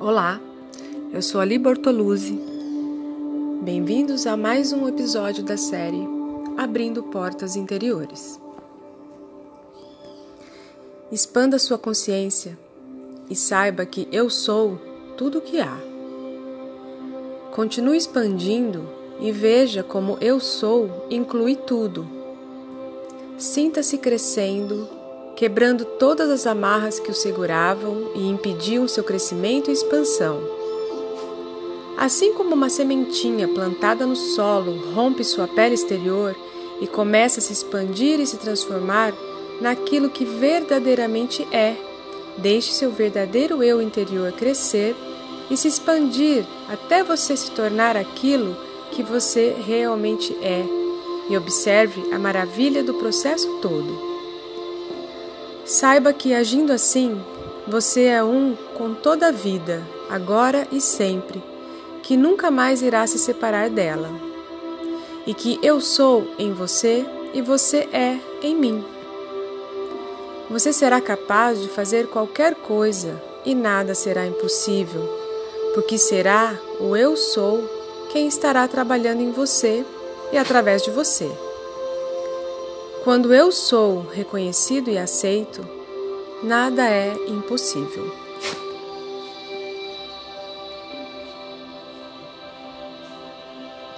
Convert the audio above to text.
Olá, eu sou Ali Bortoluzzi. Bem-vindos a mais um episódio da série Abrindo Portas Interiores. Expanda sua consciência e saiba que eu sou tudo o que há. Continue expandindo e veja como eu sou inclui tudo. Sinta-se crescendo quebrando todas as amarras que o seguravam e impediam seu crescimento e expansão. Assim como uma sementinha plantada no solo rompe sua pele exterior e começa a se expandir e se transformar naquilo que verdadeiramente é, deixe seu verdadeiro eu interior crescer e se expandir até você se tornar aquilo que você realmente é. E observe a maravilha do processo todo. Saiba que agindo assim, você é um com toda a vida, agora e sempre, que nunca mais irá se separar dela. E que eu sou em você e você é em mim. Você será capaz de fazer qualquer coisa e nada será impossível, porque será o eu sou quem estará trabalhando em você e através de você. Quando eu sou reconhecido e aceito, nada é impossível.